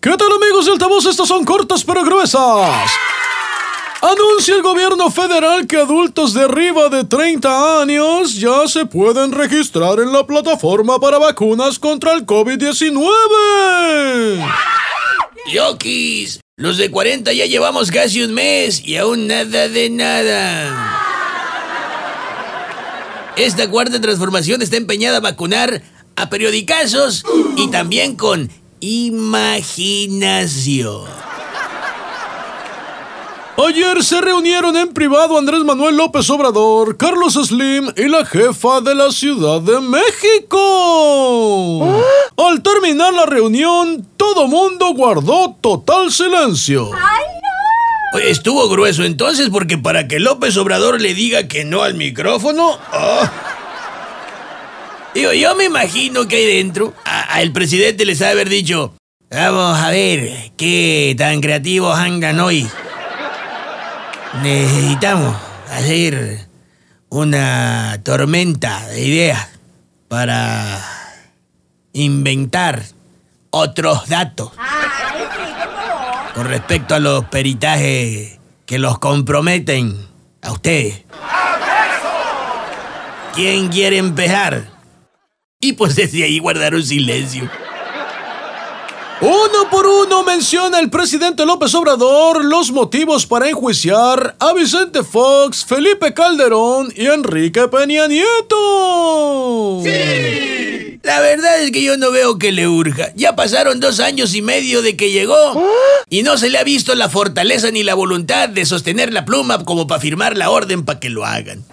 ¿Qué tal amigos de altavoz? Estas son cortas pero gruesas. Anuncia el gobierno federal que adultos de arriba de 30 años ya se pueden registrar en la plataforma para vacunas contra el COVID-19. ¡Yokis! Los de 40 ya llevamos casi un mes y aún nada de nada. Esta cuarta transformación está empeñada a vacunar a periodicazos y también con imaginación. Ayer se reunieron en privado Andrés Manuel López Obrador, Carlos Slim y la jefa de la Ciudad de México. Al terminar la reunión, todo mundo guardó total silencio. Oye, Estuvo grueso entonces porque para que López Obrador le diga que no al micrófono... ah. Digo, yo me imagino que ahí dentro a- a el presidente les ha de haber dicho, vamos a ver qué tan creativos andan hoy. Necesitamos hacer una tormenta de ideas para inventar otros datos con respecto a los peritajes que los comprometen a ustedes. ¿Quién quiere empezar? Y pues desde ahí guardaron silencio. Uno por uno menciona el presidente López Obrador los motivos para enjuiciar a Vicente Fox, Felipe Calderón y Enrique Peña Nieto. La verdad es que yo no veo que le urja. Ya pasaron dos años y medio de que llegó y no se le ha visto la fortaleza ni la voluntad de sostener la pluma como para firmar la orden para que lo hagan.